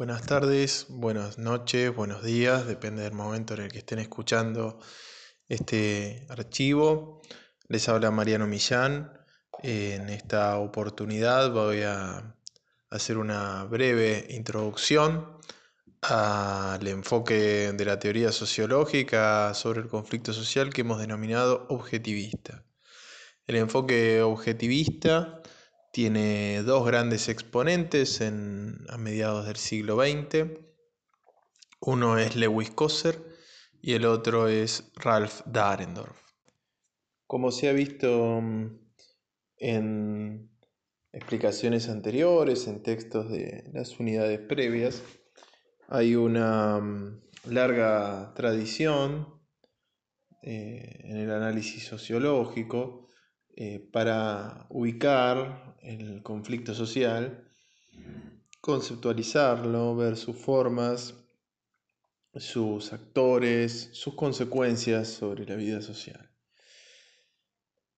Buenas tardes, buenas noches, buenos días, depende del momento en el que estén escuchando este archivo. Les habla Mariano Millán. En esta oportunidad voy a hacer una breve introducción al enfoque de la teoría sociológica sobre el conflicto social que hemos denominado objetivista. El enfoque objetivista tiene dos grandes exponentes a mediados del siglo XX. Uno es Lewis Kosser y el otro es Ralph Dahrendorf. Como se ha visto mm, en explicaciones anteriores, en textos de las unidades previas, hay una mm, larga tradición eh, en el análisis sociológico eh, para ubicar el conflicto social, conceptualizarlo, ver sus formas, sus actores, sus consecuencias sobre la vida social.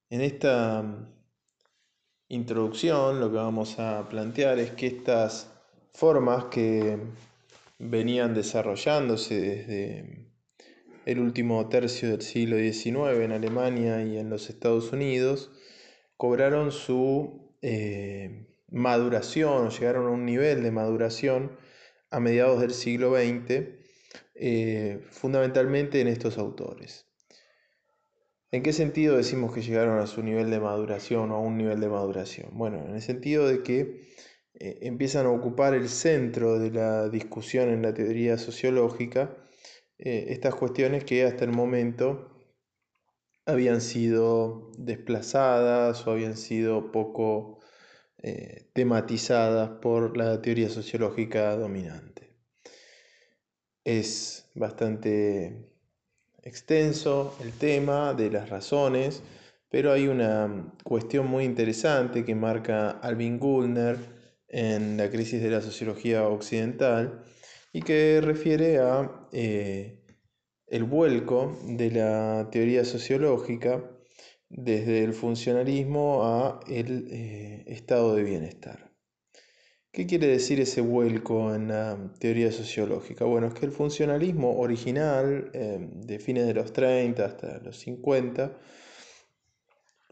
En esta introducción lo que vamos a plantear es que estas formas que venían desarrollándose desde el último tercio del siglo XIX en Alemania y en los Estados Unidos, cobraron su eh, maduración, llegaron a un nivel de maduración a mediados del siglo XX, eh, fundamentalmente en estos autores. ¿En qué sentido decimos que llegaron a su nivel de maduración o a un nivel de maduración? Bueno, en el sentido de que eh, empiezan a ocupar el centro de la discusión en la teoría sociológica estas cuestiones que hasta el momento habían sido desplazadas o habían sido poco eh, tematizadas por la teoría sociológica dominante. Es bastante extenso el tema de las razones, pero hay una cuestión muy interesante que marca Alvin Gullner en la crisis de la sociología occidental y que refiere a eh, el vuelco de la teoría sociológica desde el funcionalismo a el eh, estado de bienestar. ¿Qué quiere decir ese vuelco en la teoría sociológica? Bueno, es que el funcionalismo original, eh, de fines de los 30 hasta los 50,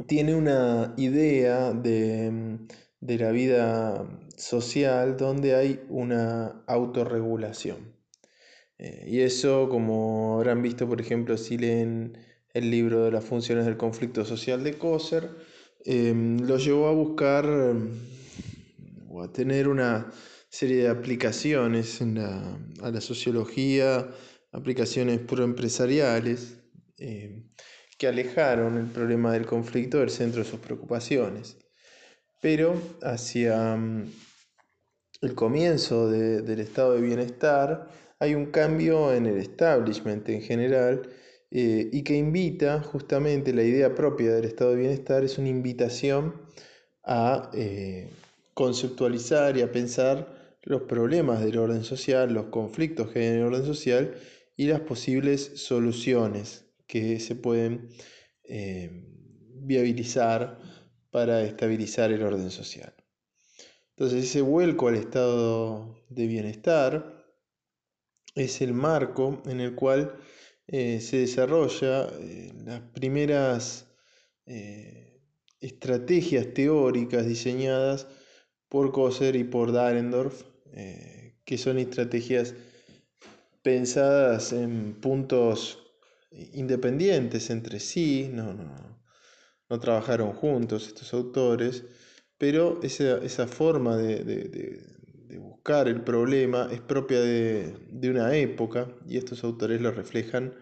tiene una idea de de la vida social donde hay una autorregulación. Eh, y eso, como habrán visto, por ejemplo, si leen el libro de las funciones del conflicto social de Coser, em, lo llevó a buscar o a tener una serie de aplicaciones a la sociología, aplicaciones proempresariales, eh, que alejaron el problema del conflicto del centro de sus preocupaciones. Pero hacia el comienzo del estado de bienestar hay un cambio en el establishment en general eh, y que invita justamente la idea propia del estado de bienestar es una invitación a eh, conceptualizar y a pensar los problemas del orden social, los conflictos que hay en el orden social y las posibles soluciones que se pueden eh, viabilizar para estabilizar el orden social. Entonces ese vuelco al estado de bienestar es el marco en el cual eh, se desarrolla eh, las primeras eh, estrategias teóricas diseñadas por Coser y por Dahrendorf, que son estrategias pensadas en puntos independientes entre sí, no, no, no trabajaron juntos estos autores, pero esa, forma de, buscar el problema es propia de, una época y estos autores lo reflejan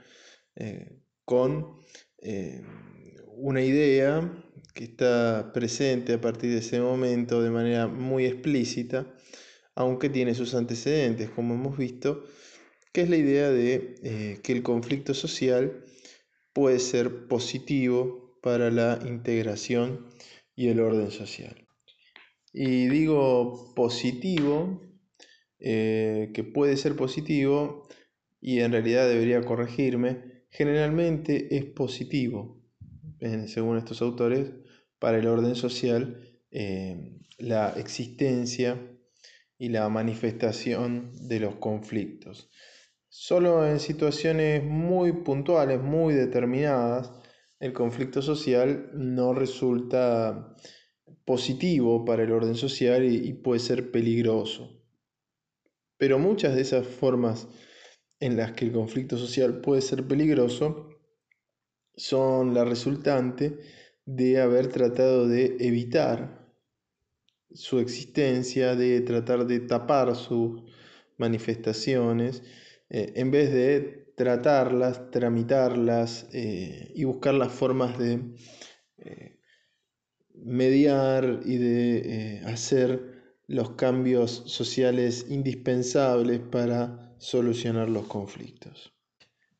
eh, con eh, una idea que está presente a partir de ese momento de manera muy explícita, aunque tiene sus antecedentes, como hemos visto, que es la idea de eh, que el conflicto social puede ser positivo para la integración y el orden social. Y digo positivo, eh, que puede ser positivo, y en realidad debería corregirme, generalmente es positivo, según estos autores, para el orden social, eh, la existencia y la manifestación de los conflictos. Solo en situaciones muy puntuales, muy determinadas, el conflicto social no resulta positivo para el orden social y, puede ser peligroso. Pero muchas de esas formas en las que el conflicto social puede ser peligroso son la resultante de haber tratado de evitar su existencia, de tratar de tapar sus manifestaciones, eh, en vez de tratarlas, tramitarlas eh, y buscar las formas de eh, mediar y de hacer los cambios sociales indispensables para solucionar los conflictos.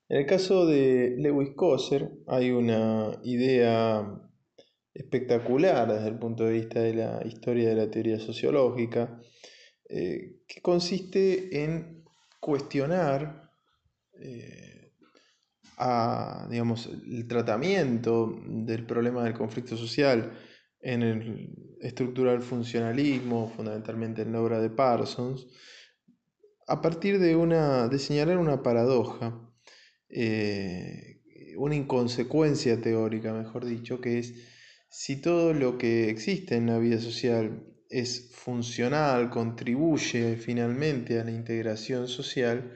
En el caso de Lewis Coser hay una idea espectacular desde el punto de vista de la historia de la teoría sociológica, eh, que consiste en cuestionar eh, digamos, el tratamiento del problema del conflicto social en el estructural funcionalismo, fundamentalmente en la obra de Parsons, a partir de, una, de señalar una paradoja, eh, una inconsecuencia teórica, mejor dicho, que es si todo lo que existe en la vida social es funcional, contribuye finalmente a la integración social,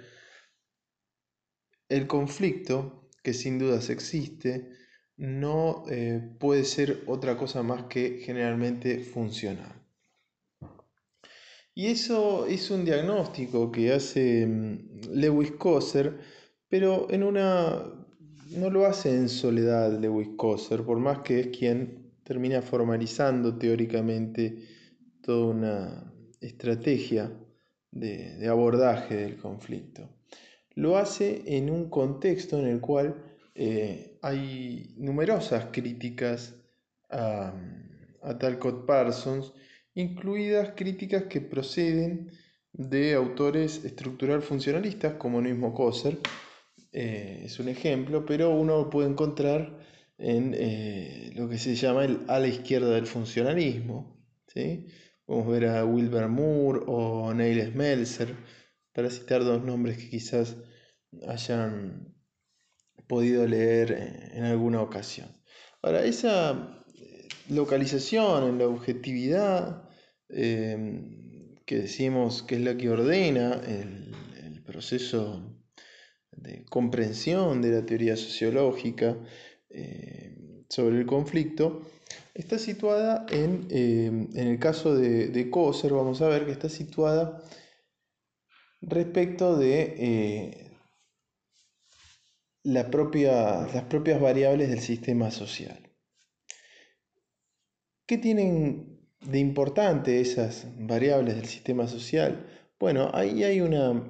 el conflicto, que sin dudas existe, no eh, puede ser otra cosa más que generalmente funcional. Y eso es un diagnóstico que hace mm, Lewis Coser, pero en una no lo hace en soledad Lewis Coser, por más que es quien termina formalizando teóricamente toda una estrategia de, abordaje del conflicto. Lo hace en un contexto en el cual eh, hay numerosas críticas a, a Talcott Parsons, incluidas críticas que proceden de autores estructural funcionalistas como el mismo Coser, eh, es un ejemplo, pero uno puede encontrar en eh, lo que se llama el a la izquierda del funcionalismo. ¿sí? Podemos ver a Wilbur Moore o Neil Smelser, para citar dos nombres que quizás hayan podido leer eh, en alguna ocasión. Ahora, esa eh, localización en la objetividad que decimos que es la que ordena el, proceso de comprensión de la teoría sociológica, eh, sobre el conflicto, está situada en, eh, en el caso de, de, Coser, vamos a ver que está situada respecto de eh, las propias variables del sistema social. ¿Qué tienen de importante esas variables del sistema social? Bueno, ahí hay una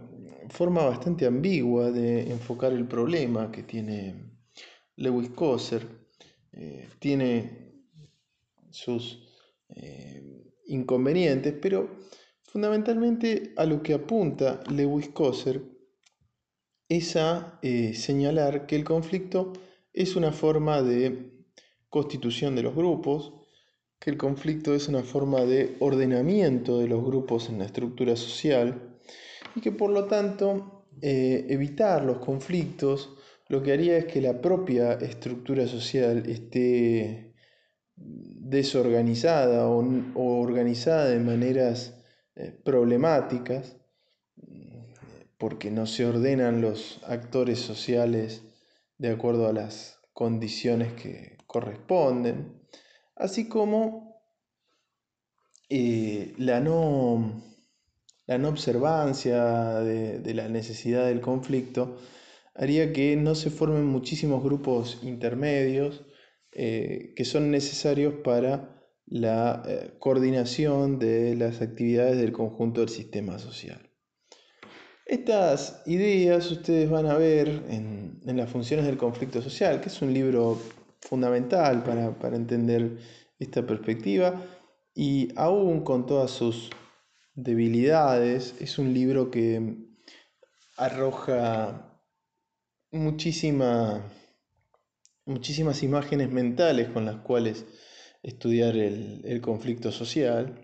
forma bastante ambigua de enfocar el problema que tiene Lewis Coser eh, tiene sus eh, inconvenientes, pero fundamentalmente a lo que apunta Lewis Coser es eh, señalar que el conflicto es una forma de constitución de los grupos, que el conflicto es una forma de ordenamiento de los grupos en la estructura social y que por lo tanto evitar los conflictos lo que haría es que la propia estructura social esté desorganizada o, organizada de maneras eh, problemáticas, porque no se ordenan los actores sociales de acuerdo a las condiciones que corresponden, así como eh, la, no, la no observancia de la necesidad del conflicto haría que no se formen muchísimos grupos intermedios eh, que son necesarios para la eh, coordinación de las actividades del conjunto del sistema social. Estas ideas ustedes van a ver en, las funciones del conflicto social, que es un libro fundamental para, para entender esta perspectiva y aún con todas sus debilidades, es un libro que arroja muchísimas imágenes mentales con las cuales estudiar el, conflicto social.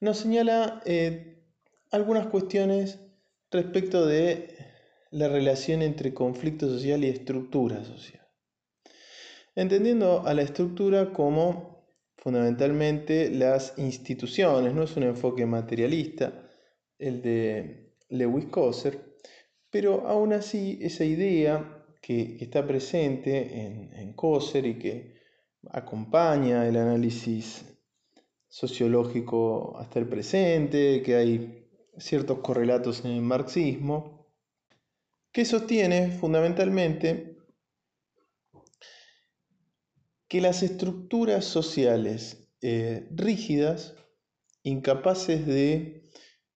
nos señala eh, algunas cuestiones respecto de la relación entre conflicto social y estructura social. Entendiendo a la estructura como fundamentalmente las instituciones, no es un enfoque materialista el de Lewis Coser, pero aún así esa idea que, está presente en, en Coser y que acompaña el análisis sociológico hasta el presente, que hay ciertos correlatos en el marxismo, que sostiene fundamentalmente que las estructuras sociales eh, rígidas, incapaces de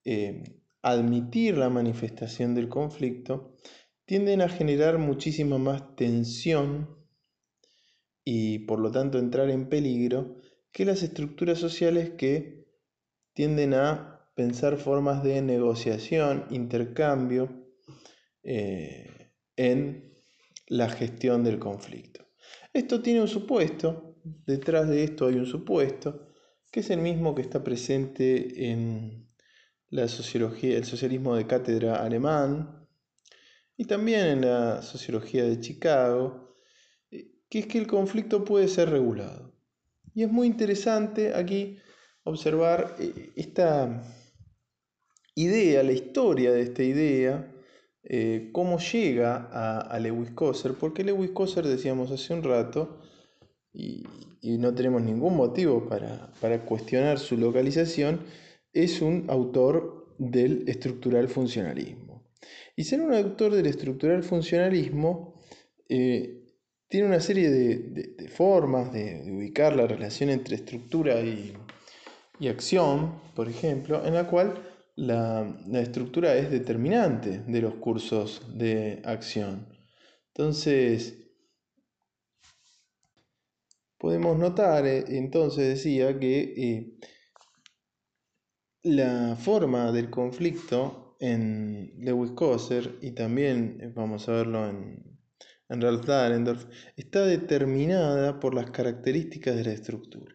eh, admitir la manifestación del conflicto, tienden a generar muchísima más tensión y por lo tanto entrar en peligro que las estructuras sociales que tienden a pensar formas de negociación, intercambio eh, en la gestión del conflicto. Esto tiene un supuesto, detrás de esto hay un supuesto, que es el mismo que está presente en la sociología, el socialismo de cátedra alemán y también en la sociología de Chicago, que es que el conflicto puede ser regulado. Y es muy interesante aquí observar eh, esta idea, la historia de esta idea, eh, cómo llega a, Lewis Coser, porque Lewis Coser, decíamos hace un rato, y, no tenemos ningún motivo para, para, cuestionar su localización, es un autor del estructural funcionalismo. Y ser un autor del estructural funcionalismo eh, tiene una serie de, formas de, ubicar la relación entre estructura y, acción, por ejemplo, en la cual la, estructura es determinante de los cursos de acción. Entonces, podemos notar, eh, entonces decía que eh, la forma del conflicto en Lewis Coser, y también eh, vamos a verlo en en Ralph Dahrendorf, está determinada por las características de la estructura.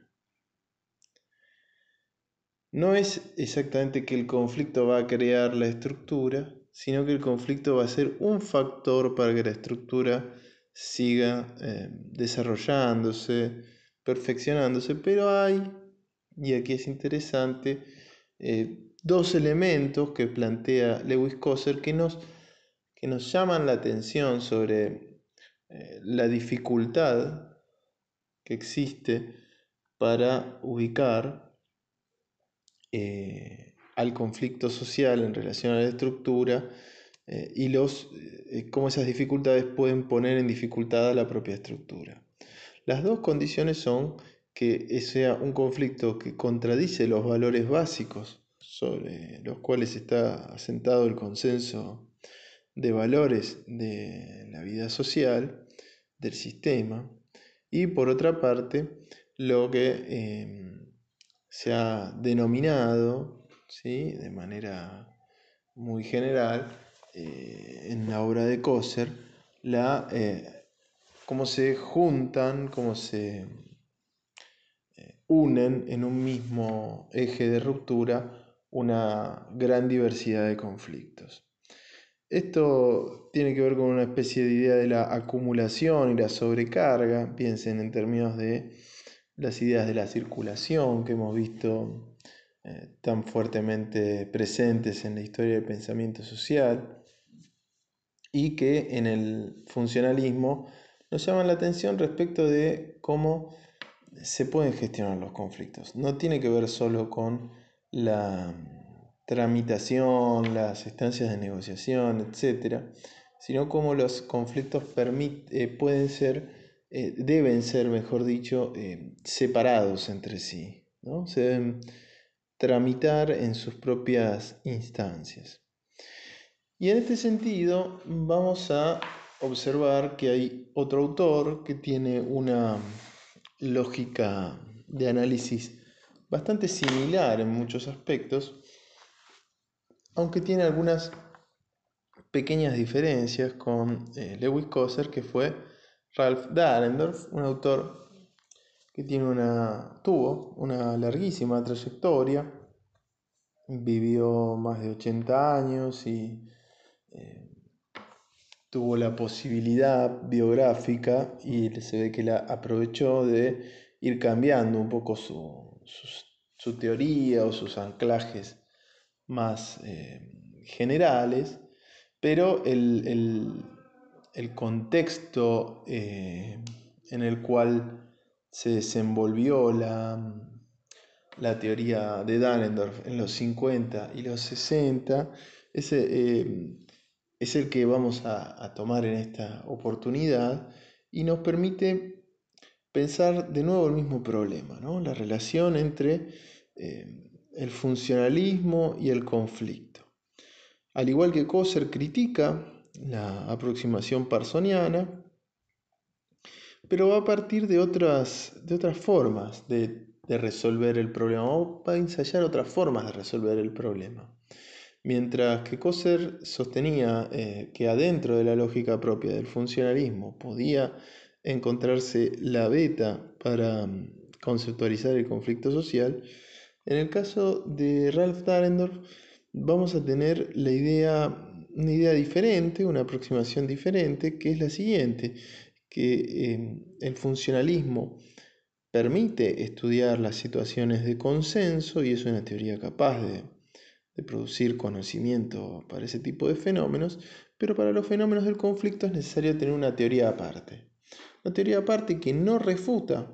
No es exactamente que el conflicto va a crear la estructura, sino que el conflicto va a ser un factor para que la estructura siga eh, desarrollándose, perfeccionándose, pero hay, y aquí es interesante, eh, dos elementos que plantea Lewis Coser que nos, que nos llaman la atención sobre eh, la dificultad que existe para ubicar eh, al conflicto social en relación a la estructura eh, y los, cómo esas dificultades pueden poner en dificultad a la propia estructura. Las dos condiciones son que sea un conflicto que contradice los valores básicos sobre los cuales está asentado el consenso de valores de la vida social, del sistema, y por otra parte, lo que em, se ha denominado ¿sí? de manera muy general eh, en la obra de Coser, la, eh, cómo se juntan, cómo se eh, unen en un mismo eje de ruptura una gran diversidad de conflictos. Esto tiene que ver con una especie de idea de la acumulación y la sobrecarga. Piensen en términos de las ideas de la circulación que hemos visto eh, tan fuertemente presentes en la historia del pensamiento social y que en el funcionalismo nos llaman la atención respecto de cómo se pueden gestionar los conflictos. No tiene que ver solo con la tramitación, las estancias de negociación, etc., sino cómo los conflictos eh, pueden ser, eh, deben ser, mejor dicho, eh, separados entre sí, ¿no? se deben tramitar en sus propias instancias. Y en este sentido vamos a observar que hay otro autor que tiene una lógica de análisis bastante similar en muchos aspectos, aunque tiene algunas pequeñas diferencias con eh, Lewis Coser, que fue Ralph Dahrendorf, un autor que tiene una, tuvo una larguísima trayectoria. Vivió más de 80 años y eh, tuvo la posibilidad biográfica y se ve que la aprovechó de ir cambiando un poco su, teoría o sus anclajes más eh, generales, pero el, contexto eh, en el cual se desenvolvió la, la teoría de Dahlendorf en los 50 y los 60, ese, eh, es el que vamos a, tomar en esta oportunidad y nos permite pensar de nuevo el mismo problema, ¿no? la relación entre eh, el funcionalismo y el conflicto. Al igual que Coser critica la aproximación parsoniana, pero va a partir de otras, de otras formas de de resolver el problema o para ensayar otras formas de resolver el problema. Mientras que Coser sostenía eh, que adentro de la lógica propia del funcionalismo podía encontrarse la beta para mm, conceptualizar el conflicto social, en el caso de Ralph Dahrendorf vamos a tener la idea, una idea diferente, una aproximación diferente, que es la siguiente, que eh, el funcionalismo permite estudiar las situaciones de consenso y es una teoría capaz de, producir conocimiento para ese tipo de fenómenos, pero para los fenómenos del conflicto es necesario tener una teoría aparte. Una teoría aparte que no refuta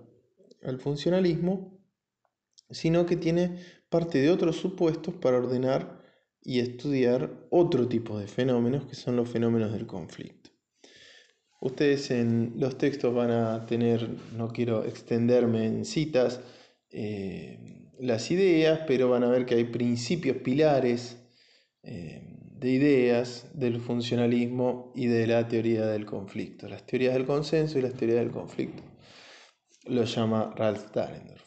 al funcionalismo, sino que tiene parte de otros supuestos para ordenar y estudiar otro tipo de fenómenos que son los fenómenos del conflicto. Ustedes en los textos van a tener, no quiero extenderme en citas, eh, las ideas, pero van a ver que hay principios pilares eh, de ideas del funcionalismo y de la teoría del conflicto, las teorías del consenso y las teorías del conflicto. Lo llama Ralph Dahrendorf.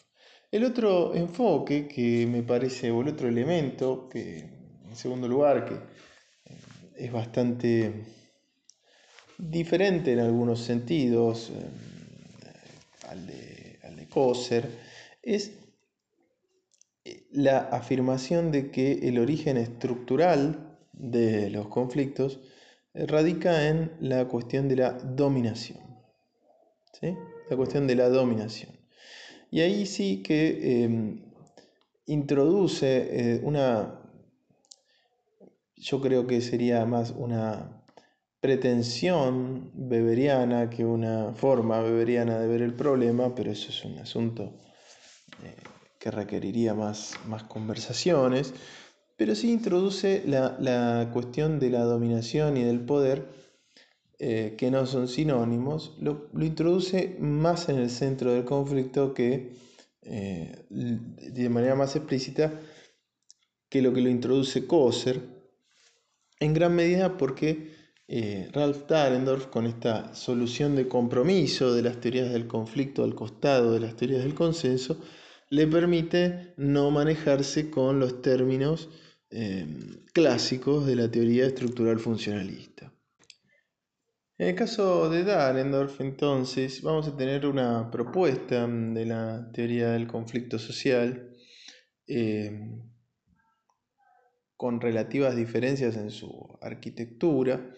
El otro enfoque que me parece, o el otro elemento que, en segundo lugar, que eh, es bastante diferente en algunos sentidos eh, al, de, al Coser, es eh, la afirmación de que el origen estructural de los conflictos radica en la cuestión de la dominación. La cuestión de la dominación. Y ahí sí que introduce una, yo creo que sería más una pretensión beberiana que una forma beberiana de ver el problema, pero eso es un asunto eh, que requeriría más, más conversaciones, pero sí introduce la, cuestión de la dominación y del poder, eh, que no son sinónimos, lo, introduce más en el centro del conflicto que eh, de manera más explícita que lo que lo introduce Coser, en gran medida porque eh, Ralph Dahrendorf con esta solución de compromiso de las teorías del conflicto al costado de las teorías del consenso, le permite no manejarse con los términos eh, clásicos de la teoría estructural funcionalista. En el caso de Dahrendorf, entonces, vamos a tener una propuesta de la teoría del conflicto social eh, con relativas diferencias en su arquitectura,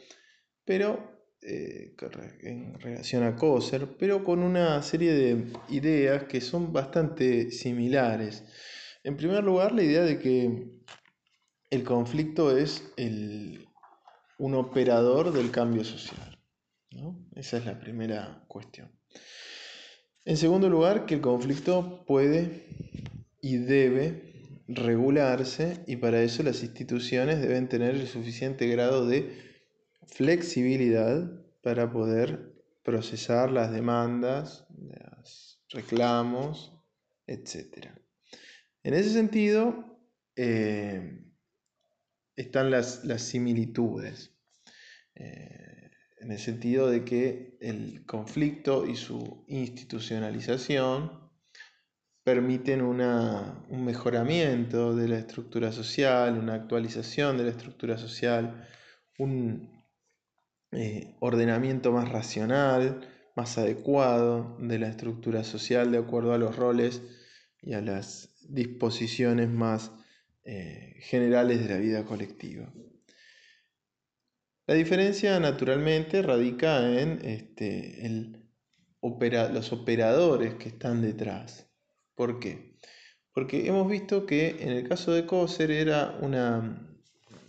pero eh, en relación a Coser, pero con una serie de ideas que son bastante similares. En primer lugar, la idea de que el conflicto es un operador del cambio social. Esa es la primera cuestión. En segundo lugar, que el conflicto puede y debe regularse y para eso las instituciones deben tener el suficiente grado de flexibilidad para poder procesar las demandas, los reclamos, etc. En ese sentido, eh, están las, similitudes, eh, en el sentido de que el conflicto y su institucionalización permiten un mejoramiento de la estructura social, una actualización de la estructura social, un eh, ordenamiento más racional, más adecuado de la estructura social de acuerdo a los roles y a las disposiciones más eh, generales de la vida colectiva. La diferencia naturalmente radica en este, los operadores que están detrás. ¿Por qué? Porque hemos visto que en el caso de Coser era una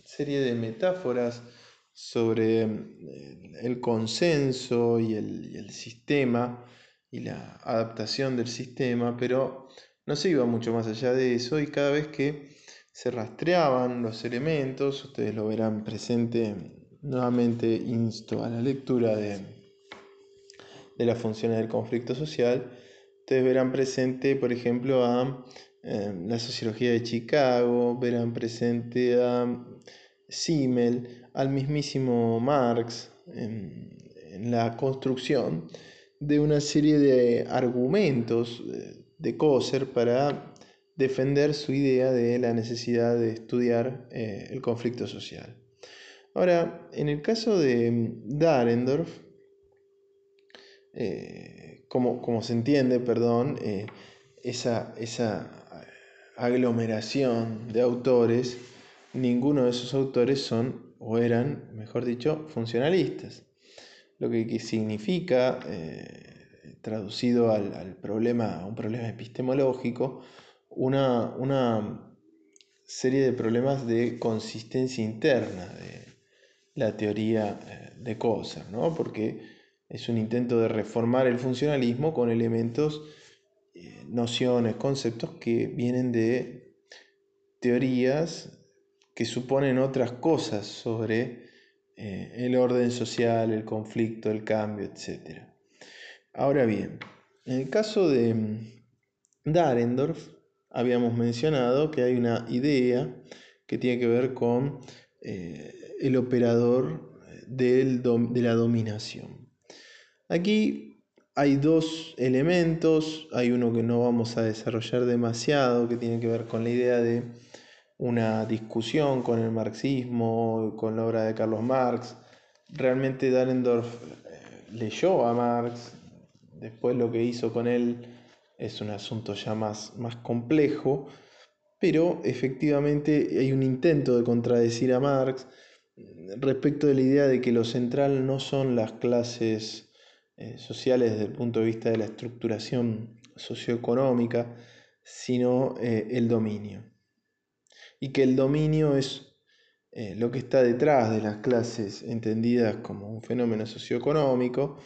serie de metáforas sobre eh, el consenso y el, sistema y la adaptación del sistema, pero no se iba mucho más allá de eso y cada vez que se rastreaban los elementos, ustedes lo verán presente, nuevamente insto a la lectura de, de las funciones del conflicto social, verán presente, por ejemplo, a eh, la sociología de Chicago, verán presente a Simmel, al mismísimo Marx en, la construcción de una serie de argumentos de Coser para defender su idea de la necesidad de estudiar eh, el conflicto social. Ahora, en el caso de Dahrendorf, eh, como, se entiende, perdón, eh, esa, esa aglomeración de autores, ninguno de esos autores son o eran, mejor dicho, funcionalistas. Lo que significa, eh, traducido al, problema, a un problema epistemológico, una, una serie de problemas de consistencia interna de la teoría eh, de Coser, ¿no? porque es un intento de reformar el funcionalismo con elementos, eh, nociones, conceptos que vienen de teorías que suponen otras cosas sobre eh, el orden social, el conflicto, el cambio, etc. Ahora bien, en el caso de mm, Dahrendorf, habíamos mencionado que hay una idea que tiene que ver con eh, el operador de la dominación. Aquí hay dos elementos, hay uno que no vamos a desarrollar demasiado, que tiene que ver con la idea de una discusión con el marxismo, con la obra de Carlos Marx. Realmente Dahrendorf eh, leyó a Marx, después lo que hizo con él es un asunto ya más, más complejo, pero efectivamente hay un intento de contradecir a Marx respecto de la idea de que lo central no son las clases eh, sociales desde el punto de vista de la estructuración socioeconómica, sino eh, el dominio. Y que el dominio es eh, lo que está detrás de las clases entendidas como un fenómeno socioeconómico,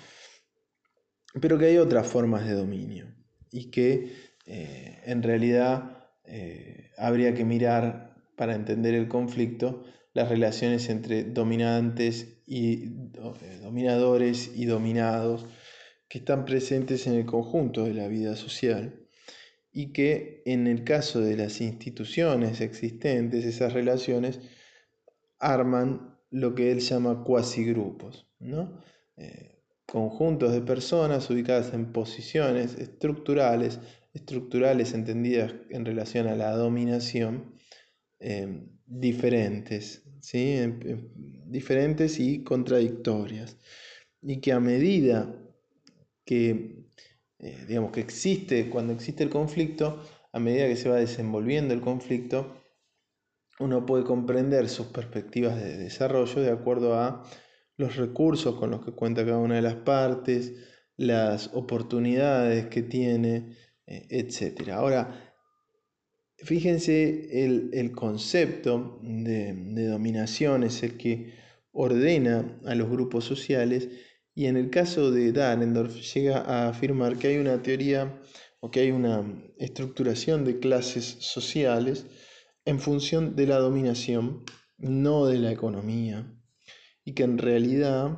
pero que hay otras formas de dominio y que en realidad habría que mirar para entender el conflicto las relaciones entre dominantes y dominadores y dominados que están presentes en el conjunto de la vida social y que en el caso de las instituciones existentes, esas relaciones arman lo que él llama cuasigrupos, ¿no? Eh, conjuntos de personas ubicadas en posiciones estructurales, estructurales entendidas en relación a la dominación, eh, diferentes, ¿sí? Em, diferentes y contradictorias, y que a medida que eh, digamos, que existe, cuando existe el conflicto, a medida que se va desenvolviendo el conflicto, uno puede comprender sus perspectivas de desarrollo de acuerdo a los recursos con los que cuenta cada una de las partes, las oportunidades que tiene, eh, etc. Ahora, fíjense, el, concepto de, de dominación es el que ordena a los grupos sociales y en el caso de Dahrendorf llega a afirmar que hay una teoría o que hay una estructuración de clases sociales en función de la dominación, no de la economía. Y que en realidad,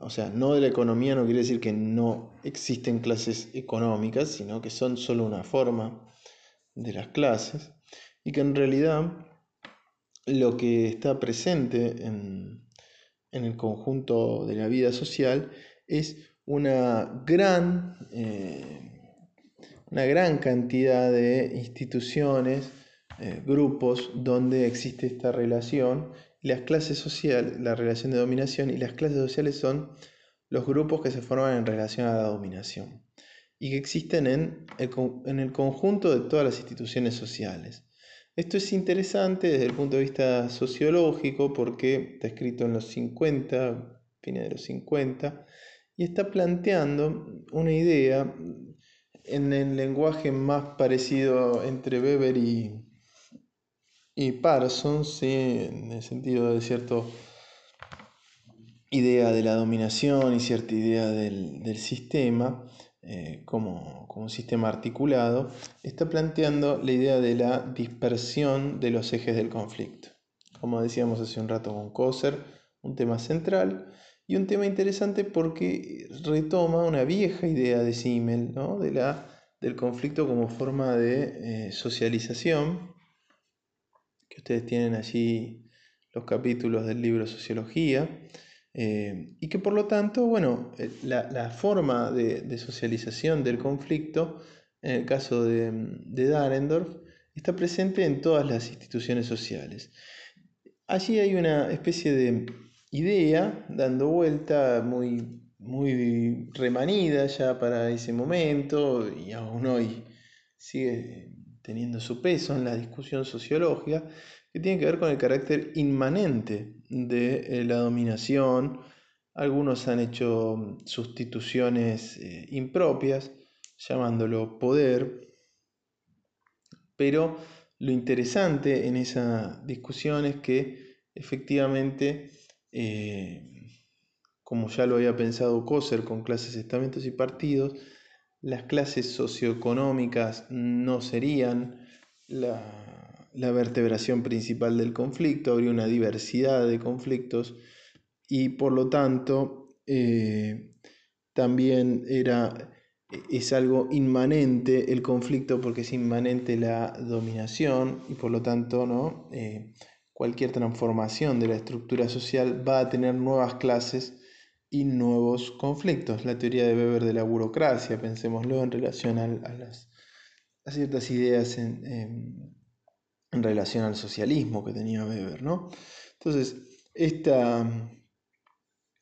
o sea, no de la economía no quiere decir que no existen clases económicas, sino que son solo una forma de las clases. Y que en realidad lo que está presente en, en el conjunto de la vida social es una gran, eh, una gran cantidad de instituciones, eh, grupos donde existe esta relación. Las clases sociales, la relación de dominación y las clases sociales son los grupos que se forman en relación a la dominación y que existen en el, en el conjunto de todas las instituciones sociales. Esto es interesante desde el punto de vista sociológico porque está escrito en los 50, fines de los 50, y está planteando una idea en el lenguaje más parecido entre Weber y, y Parsons, en el sentido de cierta idea de la dominación y cierta idea del, sistema, eh, como, como, un sistema articulado, está planteando la idea de la dispersión de los ejes del conflicto. Como decíamos hace un rato con Coser, un tema central y un tema interesante porque retoma una vieja idea de Simmel, ¿no? de la, del conflicto como forma de eh, socialización, que ustedes tienen allí los capítulos del libro Sociología, eh, y que por lo tanto, bueno, eh, la, forma de, socialización del conflicto, en el caso de, de Darendorf, está presente en todas las instituciones sociales. Allí hay una especie de idea dando vuelta muy, muy remanida ya para ese momento y aún hoy sigue teniendo su peso en la discusión sociológica, que tiene que ver con el carácter inmanente de eh, la dominación. Algunos han hecho sustituciones eh, impropias, llamándolo poder, pero lo interesante en esa discusión es que efectivamente eh, como ya lo había pensado Coser con clases, estamentos y partidos, las clases socioeconómicas no serían la, vertebración principal del conflicto, habría una diversidad de conflictos y por lo tanto eh, también era, es algo inmanente el conflicto porque es inmanente la dominación y por lo tanto ¿no? Eh, cualquier transformación de la estructura social va a tener nuevas clases y nuevos conflictos. La teoría de Weber de la burocracia, pensémoslo en relación a, las, ciertas ideas en, relación al socialismo que tenía Weber. ¿no? Entonces, esta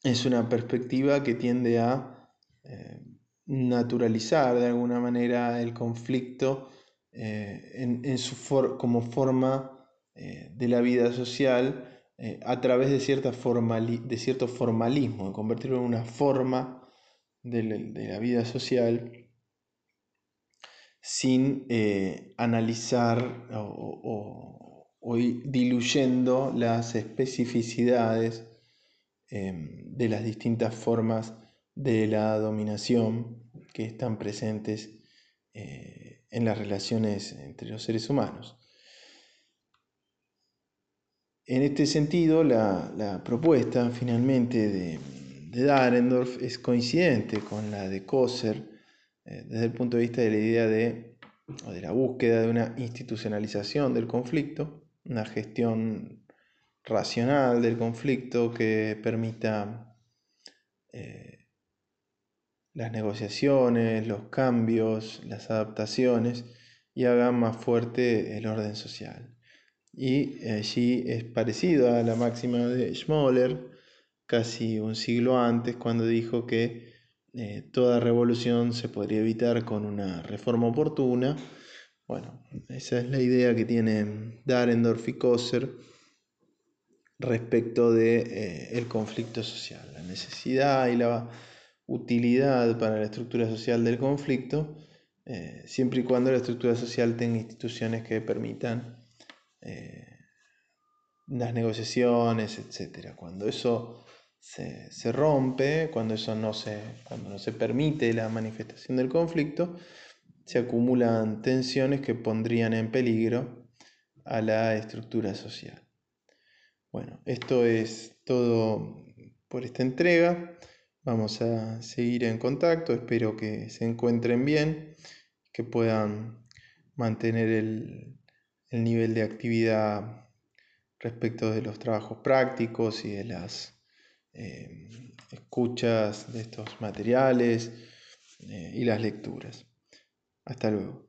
es una perspectiva que tiende a eh, naturalizar de alguna manera el conflicto eh, en, su como forma eh, de la vida social a través de, cierta de cierto formalismo, de convertirlo en una forma de la, vida social sin eh, analizar o, diluyendo las especificidades em, de las distintas formas de la dominación que están presentes en las relaciones entre los seres humanos. En este sentido, la, propuesta finalmente de, de, es coincidente con la de Coser eh, desde el punto de vista de la idea de, de la búsqueda de una institucionalización del conflicto, una gestión racional del conflicto que permita eh, las negociaciones, los cambios, las adaptaciones y haga más fuerte el orden social. Y allí es parecido a la máxima de Schmoller, casi un siglo antes, cuando dijo que eh, toda revolución se podría evitar con una reforma oportuna. Bueno, esa es la idea que tienen Darendorf y Kosser respecto de, eh, conflicto social, la necesidad y la utilidad para la estructura social del conflicto, eh, siempre y cuando la estructura social tenga instituciones que permitan las negociaciones, etc. Cuando eso se, rompe, cuando eso no se, cuando no se permite la manifestación del conflicto, se acumulan tensiones que pondrían en peligro a la estructura social. Bueno, esto es todo por esta entrega. Vamos a seguir en contacto. Espero que se encuentren bien, que puedan mantener el, el nivel de actividad respecto de los trabajos prácticos y de las eh, escuchas de estos materiales eh, y las lecturas. Hasta luego.